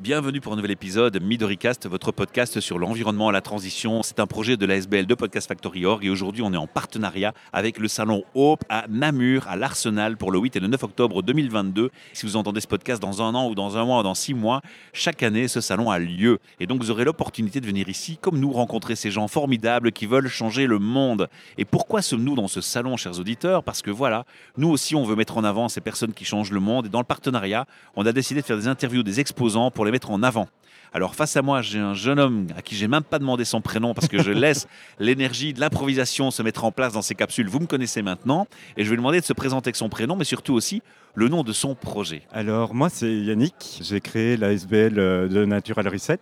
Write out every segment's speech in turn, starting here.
Bienvenue pour un nouvel épisode Midoricast, votre podcast sur l'environnement et la transition. C'est un projet de la SBL de Podcast Factory Org et aujourd'hui on est en partenariat avec le salon Hope à Namur, à l'Arsenal pour le 8 et le 9 octobre 2022. Si vous entendez ce podcast dans un an ou dans un mois ou dans six mois, chaque année ce salon a lieu et donc vous aurez l'opportunité de venir ici comme nous rencontrer ces gens formidables qui veulent changer le monde. Et pourquoi sommes-nous dans ce salon, chers auditeurs? Parce que voilà, nous aussi on veut mettre en avant ces personnes qui changent le monde et dans le partenariat, on a décidé de faire des interviews des exposants pour les mettre en avant. Alors face à moi, j'ai un jeune homme à qui j'ai même pas demandé son prénom parce que je laisse l'énergie de l'improvisation se mettre en place dans ces capsules. Vous me connaissez maintenant et je vais lui demander de se présenter avec son prénom, mais surtout aussi le nom de son projet. Alors moi c'est Yannick, j'ai créé la SBL de Natural Reset,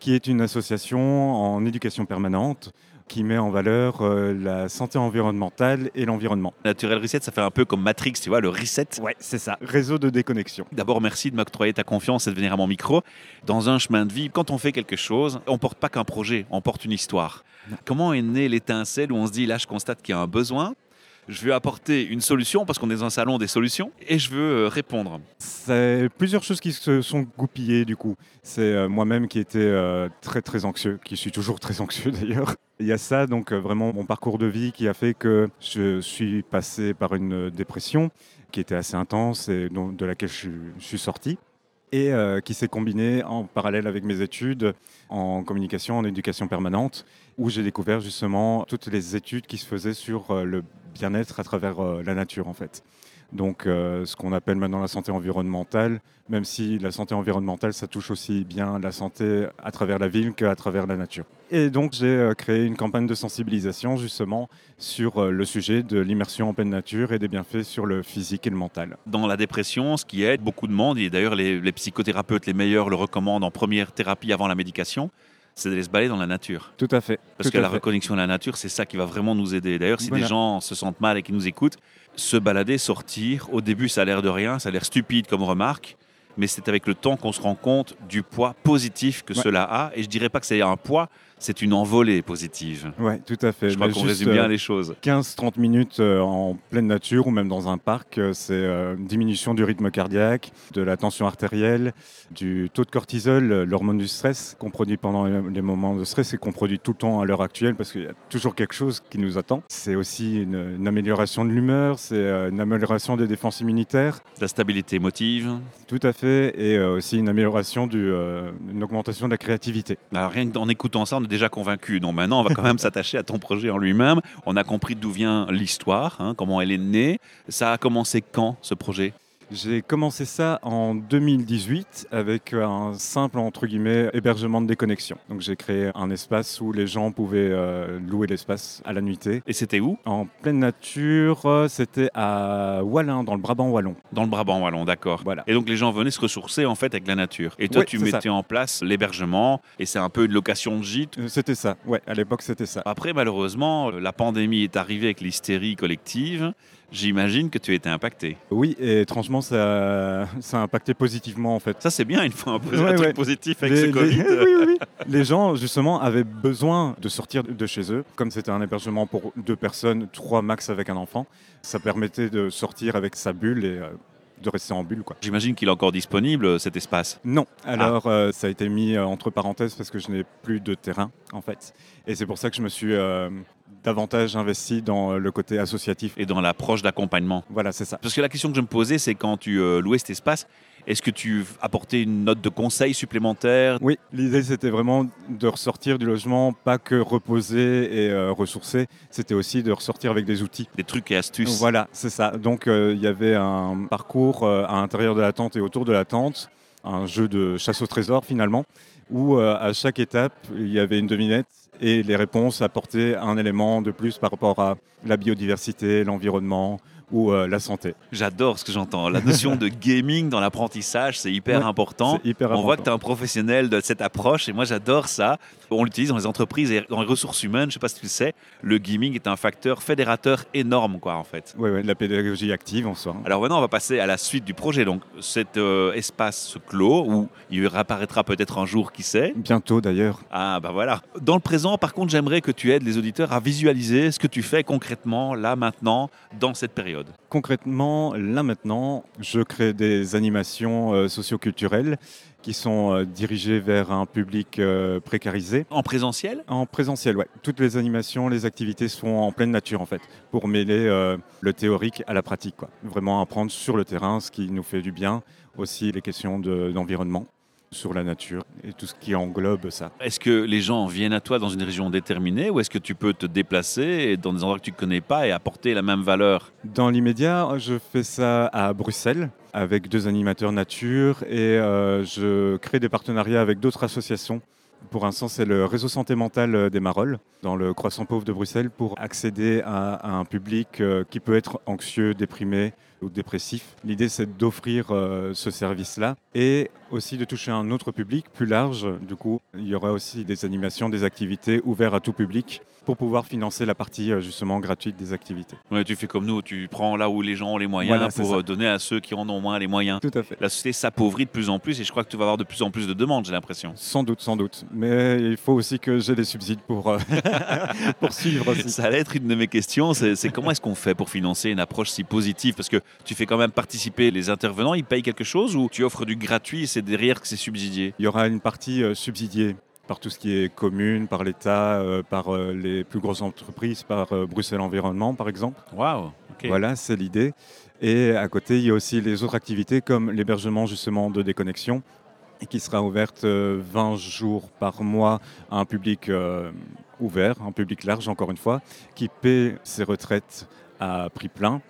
qui est une association en éducation permanente qui met en valeur euh, la santé environnementale et l'environnement. Natural Reset, ça fait un peu comme Matrix, tu vois, le reset. Ouais, c'est ça. Réseau de déconnexion. D'abord, merci de m'octroyer ta confiance et de venir à mon micro. Dans un chemin de vie, quand on fait quelque chose, on porte pas qu'un projet, on porte une histoire. Comment est née l'étincelle où on se dit, là, je constate qu'il y a un besoin je veux apporter une solution parce qu'on est dans un salon des solutions et je veux euh, répondre. C'est plusieurs choses qui se sont goupillées du coup. C'est euh, moi-même qui étais euh, très très anxieux, qui suis toujours très anxieux d'ailleurs. Il y a ça, donc vraiment mon parcours de vie qui a fait que je suis passé par une dépression qui était assez intense et de laquelle je, suis sorti et qui s'est combinée en parallèle avec mes études en communication, en éducation permanente, où j'ai découvert justement toutes les études qui se faisaient sur le bien-être à travers euh, la nature en fait. Donc euh, ce qu'on appelle maintenant la santé environnementale, même si la santé environnementale, ça touche aussi bien la santé à travers la ville qu'à travers la nature. Et donc j'ai euh, créé une campagne de sensibilisation justement sur le sujet de l'immersion en pleine nature et des bienfaits sur le physique et le mental. Dans la dépression, ce qui aide beaucoup de monde, et d'ailleurs les, les psychothérapeutes les meilleurs le recommandent en première thérapie avant la médication, c'est d'aller se balader dans la nature. Tout à fait. Parce que la reconnexion à la nature, c'est ça qui va vraiment nous aider. D'ailleurs, si des gens se sentent mal et qui nous écoutent, se balader, sortir, au début, ça a l'air de rien, ça a l'air stupide comme remarque, mais c'est avec le temps qu'on se rend compte du poids positif que cela a. Et je dirais pas que c'est un poids, c'est une envolée positive. Oui, tout à fait. Je crois qu'on résume bien les choses. 15-30 minutes euh, en pleine nature ou même dans un parc, euh, c'est euh, une diminution du rythme cardiaque, de la tension artérielle, du taux de cortisol, l'hormone du stress qu'on produit pendant les moments de stress et qu'on produit tout le temps à l'heure actuelle parce qu'il y a toujours quelque chose qui nous attend. C'est aussi une, amélioration de l'humeur, c'est une amélioration des défenses immunitaires. La stabilité émotive. Tout à fait, et aussi une amélioration, du, une augmentation de la créativité. Alors rien qu'en écoutant ça, on déjà convaincu. Donc maintenant, on va quand même s'attacher à ton projet en lui-même. On a compris d'où vient l'histoire, hein, comment elle est née. Ça a commencé quand ce projet? J'ai commencé ça en 2018 avec un simple entre guillemets hébergement de déconnexion. Donc j'ai créé un espace où les gens pouvaient euh, louer l'espace à la nuitée. Et c'était où? En pleine nature, c'était à Wallin, dans le Brabant wallon. Dans le Brabant wallon, d'accord. Voilà. Et donc les gens venaient se ressourcer en fait avec la nature. Et toi, tu mettais en place l'hébergement et c'est un peu une location de gîte? Euh, c'était ça. Ouais, à l'époque c'était ça. Après, malheureusement, la pandémie est arrivée avec l'hystérie collective. J'imagine que tu été impacté. Oui, et étrangement, ça, ça a impacté positivement en fait. Ça, c'est bien, une fois un, peu, un truc positif avec les, ce Covid. oui, oui. les gens, justement, avaient besoin de sortir de chez eux. Comme c'était un hébergement pour deux personnes, trois max avec un enfant, ça permettait de sortir avec sa bulle et euh, de rester en bulle. J'imagine qu'il est encore disponible, cet espace Non. Alors, ah. euh, ça a été mis euh, entre parenthèses parce que je n'ai plus de terrain, en fait. Et c'est pour ça que je me suis davantage investi dans euh, le côté associatif. Et dans l'approche d'accompagnement. Voilà, c'est ça. Parce que la question que je me posais, c'est quand tu euh, louais cet espace, est-ce que tu apportais une note de conseil supplémentaire? Oui, l'idée c'était vraiment de ressortir du logement, pas que reposer et euh, ressourcer, c'était aussi de ressortir avec des outils. Des trucs et astuces. Voilà, c'est ça. Donc il y avait un parcours à l'intérieur de la tente et autour de la tente, un jeu de chasse au trésor finalement, où à chaque étape il y avait une devinette et les réponses apportaient un élément de plus par rapport à la biodiversité, l'environnement, ou euh, la santé. J'adore ce que j'entends. La notion de gaming dans l'apprentissage, c'est hyper Ouais, important. Hyper On important. voit que tu es un professionnel de cette approche et moi j'adore ça. On l'utilise dans les entreprises et dans les ressources humaines. Je sais pas si tu le sais, le gaming est un facteur fédérateur énorme, quoi, en fait. Oui, de la pédagogie active en soi. Alors maintenant, on va passer à la suite du projet. Donc, cet euh, espace se clôt où il réapparaîtra peut-être un jour, qui sait. Bientôt d'ailleurs. Ah, bah voilà. Dans le présent, par contre, j'aimerais que tu aides les auditeurs à visualiser ce que tu fais concrètement, là, maintenant, dans cette période. Concrètement, là maintenant, je crée des animations euh, socioculturelles qui sont euh, dirigées vers un public euh, précarisé. En présentiel? En présentiel, ouais. Toutes les animations, les activités sont en pleine nature en fait, pour mêler euh, le théorique à la pratique. Quoi. Vraiment apprendre sur le terrain ce qui nous fait du bien, aussi les questions de- d'environnement, sur la nature et tout ce qui englobe ça. Est-ce que les gens viennent à toi dans une région déterminée ou est-ce que tu peux te déplacer dans des endroits que tu ne connais pas et apporter la même valeur? Dans l'immédiat, je fais ça à Bruxelles avec deux animateurs nature et euh, je crée des partenariats avec d'autres associations. Pour l'instant, c'est le réseau santé mentale des Marolles, dans le croissant pauvre de Bruxelles, pour accéder à, à un public euh, qui peut être anxieux, déprimé ou dépressif. L'idée, c'est d'offrir euh, ce service-là et aussi de toucher un autre public plus large. Du coup, il y aura aussi des animations, des activités ouvertes à tout public pour pouvoir financer la partie euh, justement gratuite des activités. Ouais, Tu fais comme nous, tu prends là où les gens ont les moyens Voilà, pour euh, donner à ceux qui en ont moins les moyens. Tout à fait. La société s'appauvrit de plus en plus et je crois que tu vas avoir de plus en plus de demandes, j'ai l'impression. Sans doute, sans doute. Mais il faut aussi que j'ai des subsides pour, pour suivre aussi. Ça allait être une de mes questions, c'est c'est comment est-ce qu'on fait pour financer une approche si positive? Parce que tu fais quand même participer les intervenants, ils payent quelque chose ou tu offres du gratuit et c'est derrière que c'est subsidié? Il y aura une partie euh, subsidiée par tout ce qui est commune, par l'État, euh, par euh, les plus grosses entreprises, par euh, Bruxelles Environnement par exemple. Waouh. Voilà, c'est l'idée. Et à côté, il y a aussi les autres activités comme l'hébergement justement de déconnexion qui sera ouverte euh, 20 jours par mois à un public ouvert, un public large encore une fois, qui paie ses retraites à prix plein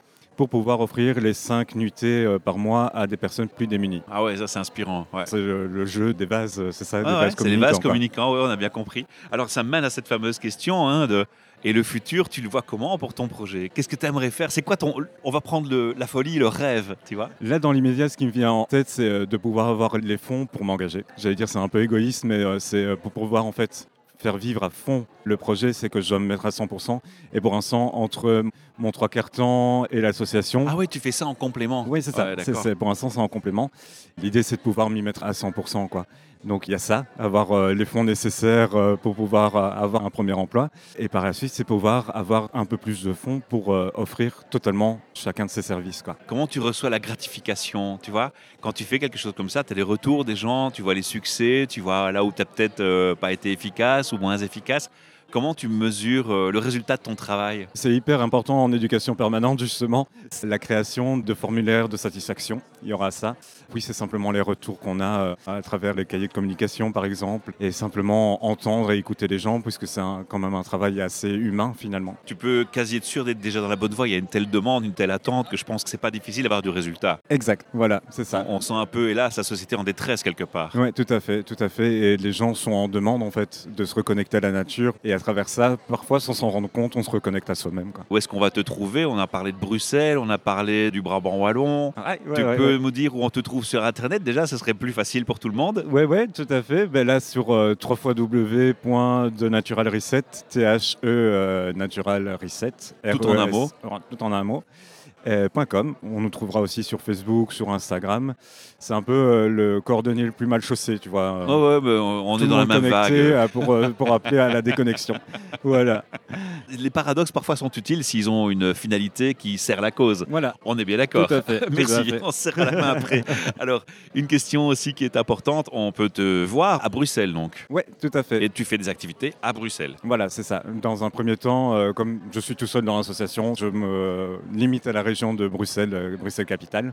pour pouvoir offrir les 5 nuitées euh, par mois à des personnes plus démunies. Ah ouais, ça c'est inspirant. Ouais. C'est le, le jeu des vases, euh, c'est ça, Ah des ouais, vases les vases communicants, ouais, on a bien compris. Alors ça mène à cette fameuse question hein, de et le futur, tu le vois comment pour ton projet? Qu'est-ce que tu aimerais faire? C'est quoi ton On va prendre le- la folie, le rêve, tu vois? Là, dans l'immédiat, ce qui me vient en tête, c'est euh, de pouvoir avoir les fonds pour m'engager. J'allais dire, c'est un peu égoïste, mais euh, c'est euh, pour pouvoir en fait faire vivre à fond le projet, c'est que je dois me mettre à 100%. Et pour l'instant, entre euh, mon trois quarts temps et l'association, Ah ouais, tu fais ça en complément. oui, c'est ça. Ouais, C'est- c'est- pour l'instant, c'est en complément. L'idée, c'est de pouvoir m'y mettre à 100%. Quoi. Donc, il y a ça, avoir euh, les fonds nécessaires euh, pour pouvoir euh, avoir un premier emploi. Et par la suite, c'est pouvoir avoir un peu plus de fonds pour offrir totalement chacun de ces services. Comment tu reçois la gratification Tu vois, quand tu fais quelque chose comme ça, tu as les retours des gens, tu vois les succès, tu vois là où tu n'as peut-être pas été efficace ou moins efficace. Comment tu mesures euh, le résultat de ton travail C'est hyper important en éducation permanente, justement. La création de formulaires de satisfaction. Il y aura ça. Oui, c'est simplement les retours qu'on a euh, à travers les cahiers de communication, par exemple, et simplement entendre et écouter les gens, puisque c'est quand même un travail assez humain, finalement. Tu peux quasi être sûr d'être déjà dans la bonne voie. Il y a une telle demande, une telle attente que je pense que c'est pas difficile d'avoir du résultat. Exact, voilà, c'est ça. On, on sent un peu, hélas, la société en détresse quelque part. Oui, tout à fait, tout à fait. Et les gens sont en demande, en fait, de se reconnecter à la nature. Et à travers ça, parfois, sans s'en rendre compte, on se reconnecte à soi-même. Où est-ce qu'on va te trouver? On a parlé de Bruxelles, on a parlé du Brabant wallon. tu ouais, peux nous dire où on te trouve sur Internet? Déjà, ce serait plus facile pour tout le monde. Ouais, ouais, tout à fait. Ben là, sur euh, www.denaturalreset, T-H-E euh, Natural Reset. Tout en un mot. Tout en un mot. Euh, .com. On nous trouvera aussi sur Facebook, sur Instagram. C'est un peu euh, le coordonné le plus mal chaussé, tu vois. Oh ouais, ben, on est dans la même vague. euh, pour, euh, pour appeler à la déconnexion. voilà. Les paradoxes parfois sont utiles s'ils ont une finalité qui sert la cause. Voilà. On est bien d'accord. Tout à fait. Merci, on se serre la main après. Alors, une question aussi qui est importante, on peut te voir à Bruxelles donc. Ouais, tout à fait. Et tu fais des activités à Bruxelles. Voilà, c'est ça. Dans un premier temps, euh, comme je suis tout seul dans l'association, je me limite à la région de Bruxelles, euh, Bruxelles-Capitale.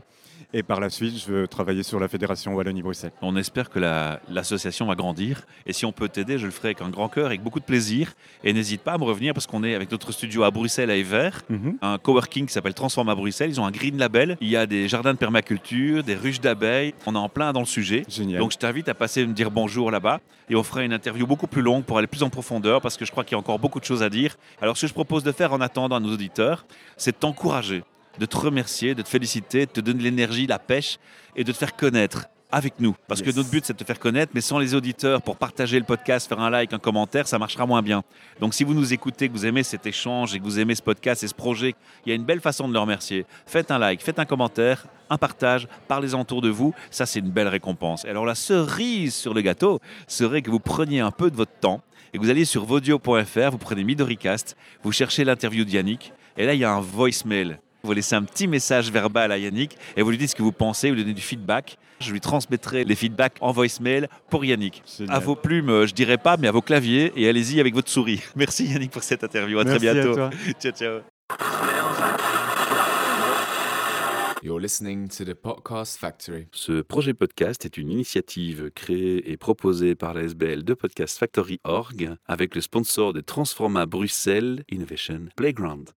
Et par la suite, je veux travailler sur la fédération Wallonie-Bruxelles. On espère que la- l'association va grandir. Et si on peut t'aider, je le ferai avec un grand cœur, avec beaucoup de plaisir. Et n'hésite pas à me revenir parce qu'on est avec notre studio à Bruxelles, à Evert, un coworking qui s'appelle Transform à Bruxelles. Ils ont un green label. Il y a des jardins de permaculture, des ruches d'abeilles. On est en plein dans le sujet. Génial. Donc je t'invite à passer me dire bonjour là-bas et on fera une interview beaucoup plus longue pour aller plus en profondeur parce que je crois qu'il y a encore beaucoup de choses à dire. Alors ce que je propose de faire en attendant à nos auditeurs, c'est de t'encourager de te remercier, de te féliciter, de te donner l'énergie, la pêche et de te faire connaître avec nous. Parce Yes. que notre but, c'est de te faire connaître, mais sans les auditeurs, pour partager le podcast, faire un like, un commentaire, ça marchera moins bien. Donc si vous nous écoutez, que vous aimez cet échange et que vous aimez ce podcast et ce projet, il y a une belle façon de le remercier. Faites un like, faites un commentaire, un partage, parlez-en autour de vous. Ça, c'est une belle récompense. Et alors la cerise sur le gâteau serait que vous preniez un peu de votre temps et que vous alliez sur vodio.fr, vous prenez Midoricast, vous cherchez l'interview de Yannick, et là, il y a un voicemail. Vous laissez un petit message verbal à Yannick et vous lui dites ce que vous pensez, vous lui donnez du feedback. Je lui transmettrai les feedbacks en voicemail pour Yannick. Génial. À vos plumes, euh, je dirais pas, mais à vos claviers et allez-y avec votre souris. Merci Yannick pour cette interview. À Merci très bientôt. toi. ciao, ciao. You're listening to the Podcast Factory. Ce projet podcast est une initiative créée et proposée par la SBL de Podcast Factory Org avec le sponsor de Transforma Bruxelles Innovation Playground.